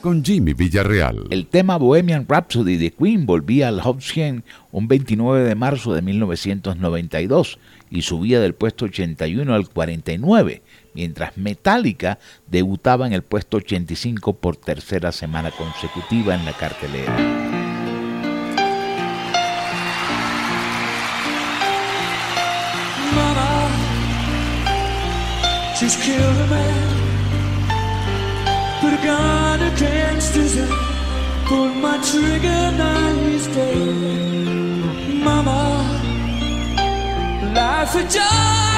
con Jimmy Villarreal. El tema Bohemian Rhapsody de Queen volvía al Hot 100 un 29 de marzo de 1992 y subía del puesto 81 al 49, mientras Metallica debutaba en el puesto 85 por tercera semana consecutiva en la cartelera. Put a gun against his head. Pulled my trigger, now he's dead. Mama, life had just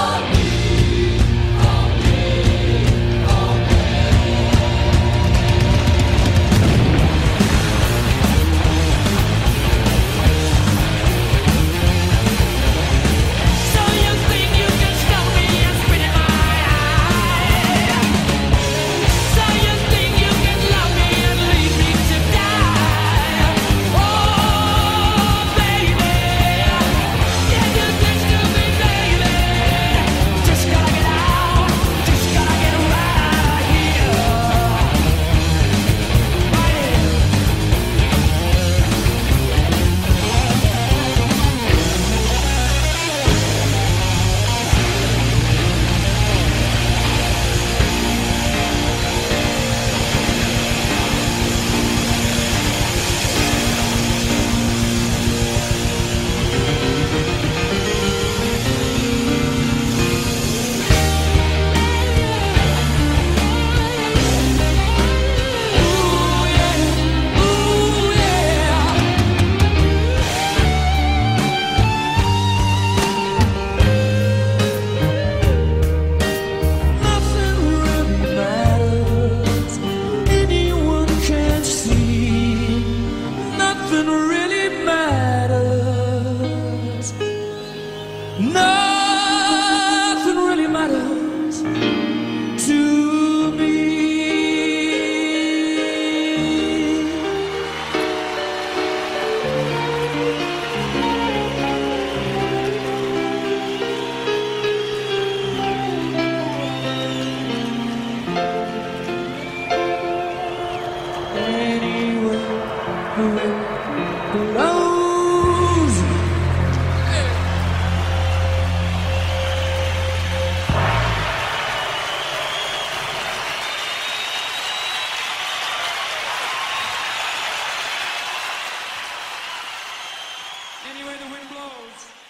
Anywhere the wind blows.